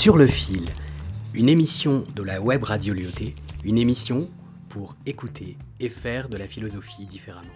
Sur le fil, une émission de la web radio Lyoté, une émission pour écouter et faire de la philosophie différemment.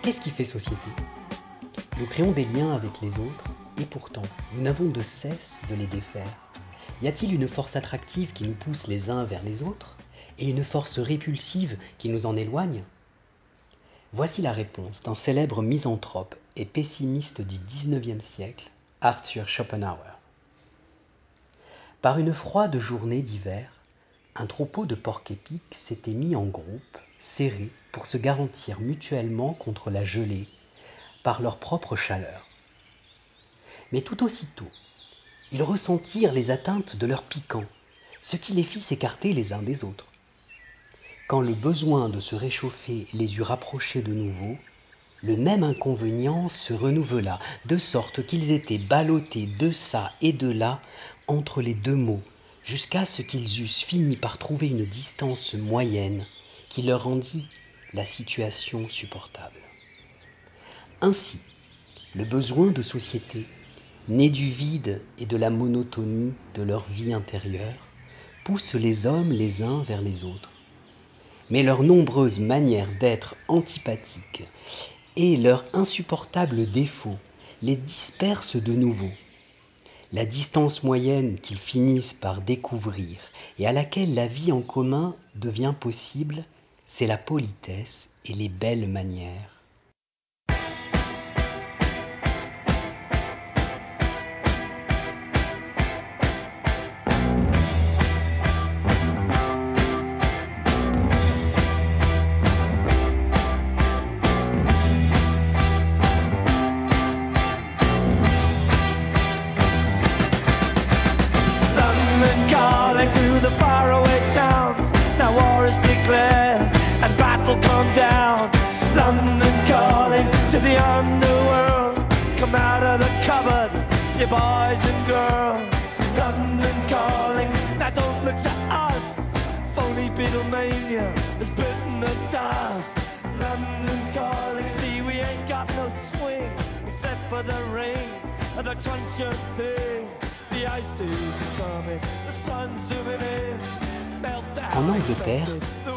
Qu'est-ce qui fait société? Nous créons des liens avec les autres et pourtant, nous n'avons de cesse de les défaire. Y a-t-il une force attractive qui nous pousse les uns vers les autres et une force répulsive qui nous en éloigne? Voici la réponse d'un célèbre misanthrope et pessimiste du XIXe siècle, Arthur Schopenhauer. Par une froide journée d'hiver, un troupeau de porcs épics s'était mis en groupe, serré, pour se garantir mutuellement contre la gelée, par leur propre chaleur. Mais tout aussitôt, ils ressentirent les atteintes de leurs piquants, ce qui les fit s'écarter les uns des autres. Quand le besoin de se réchauffer les eut rapprochés de nouveau, le même inconvénient se renouvela, de sorte qu'ils étaient ballottés de ça et de là entre les deux mots, jusqu'à ce qu'ils eussent fini par trouver une distance moyenne qui leur rendit la situation supportable. Ainsi, le besoin de société, né du vide et de la monotonie de leur vie intérieure, pousse les hommes les uns vers les autres. Mais leurs nombreuses manières d'être antipathiques et leurs insupportables défauts les dispersent de nouveau. La distance moyenne qu'ils finissent par découvrir et à laquelle la vie en commun devient possible, c'est la politesse et les belles manières.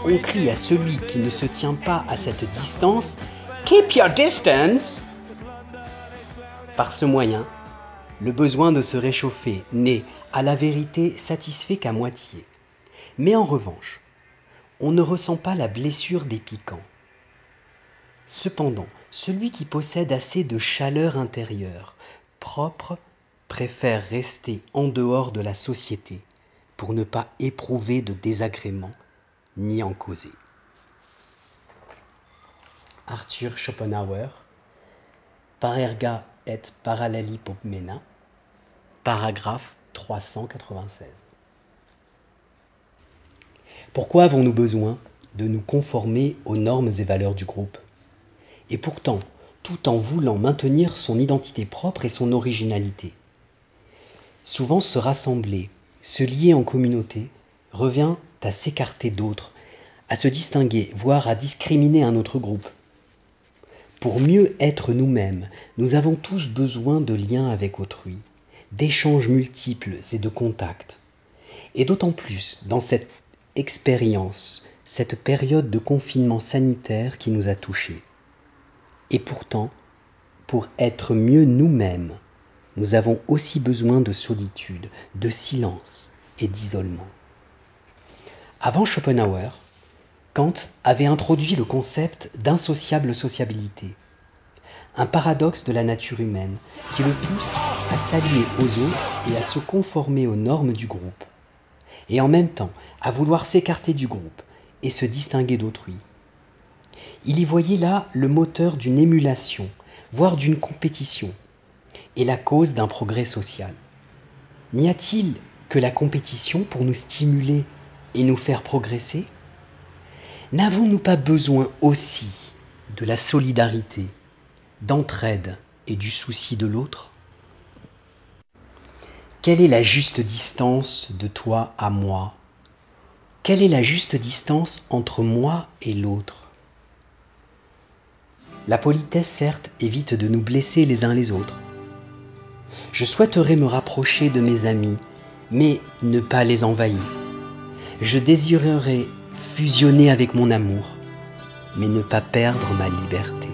On crie à celui qui ne se tient pas à cette distance Keep your distance Par ce moyen, le besoin de se réchauffer n'est, à la vérité, satisfait qu'à moitié. Mais en revanche, on ne ressent pas la blessure des piquants. Cependant, celui qui possède assez de chaleur intérieure, propre, préfère rester en dehors de la société pour ne pas éprouver de désagrément ni en causer. Arthur Schopenhauer, Parerga et Parallelipomena, paragraphe 396. Pourquoi avons-nous besoin de nous conformer aux normes et valeurs du groupe? Et pourtant, tout en voulant maintenir son identité propre et son originalité. Souvent se rassembler, se lier en communauté, revient à s'écarter d'autres, à se distinguer, voire à discriminer un autre groupe. Pour mieux être nous-mêmes, nous avons tous besoin de liens avec autrui, d'échanges multiples et de contacts. Et d'autant plus dans cette expérience, cette période de confinement sanitaire qui nous a touchés. Et pourtant, pour être mieux nous-mêmes, nous avons aussi besoin de solitude, de silence et d'isolement. Avant Schopenhauer, Kant avait introduit le concept d'insociable sociabilité, un paradoxe de la nature humaine qui le pousse à s'allier aux autres et à se conformer aux normes du groupe, et en même temps à vouloir s'écarter du groupe et se distinguer d'autrui. Il y voyait là le moteur d'une émulation, voire d'une compétition, et la cause d'un progrès social. N'y a-t-il que la compétition pour nous stimuler et nous faire progresser? N'avons-nous pas besoin aussi de la solidarité, d'entraide et du souci de l'autre? Quelle est la juste distance de toi à moi? Quelle est la juste distance entre moi et l'autre? La politesse, certes, évite de nous blesser les uns les autres. Je souhaiterais me rapprocher de mes amis, mais ne pas les envahir. Je désirerais fusionner avec mon amour, mais ne pas perdre ma liberté.